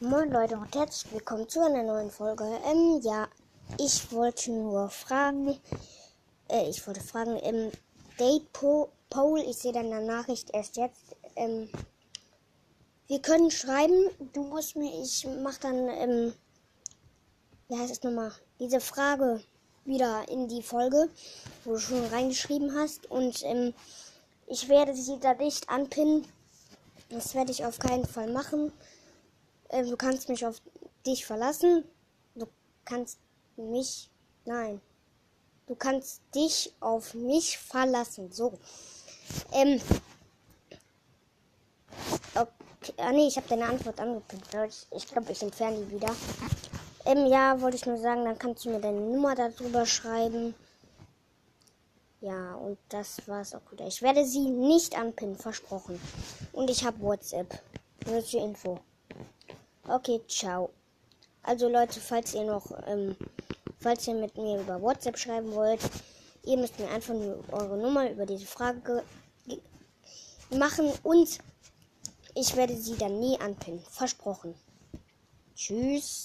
Moin Leute und herzlich willkommen zu einer neuen Folge. Ähm, ja, ich wollte nur fragen, äh, ich wollte fragen, ähm, Date po ich sehe deine Nachricht erst jetzt, ähm, wir können schreiben, du musst mir, ich mach dann, ähm, wie heißt es nochmal, diese Frage wieder in die Folge, wo du schon reingeschrieben hast und, ähm, ich werde sie da nicht anpinnen. Das werde ich auf keinen Fall machen. Äh, du kannst mich auf dich verlassen. Du kannst mich. Nein. Du kannst dich auf mich verlassen. So. Ähm. Okay. Ah, nee, ich habe deine Antwort angepinnt. Ich, ich glaube, ich entferne die wieder. Ähm, ja, wollte ich nur sagen, dann kannst du mir deine Nummer darüber schreiben. Ja, und das war's auch wieder. Ich werde sie nicht anpinnen, versprochen. Und ich habe WhatsApp. Nur zur Info. Okay, ciao. Also Leute, falls ihr noch, ähm, falls ihr mit mir über WhatsApp schreiben wollt, ihr müsst mir einfach nur eure Nummer über diese Frage machen und ich werde sie dann nie anpinnen. Versprochen. Tschüss.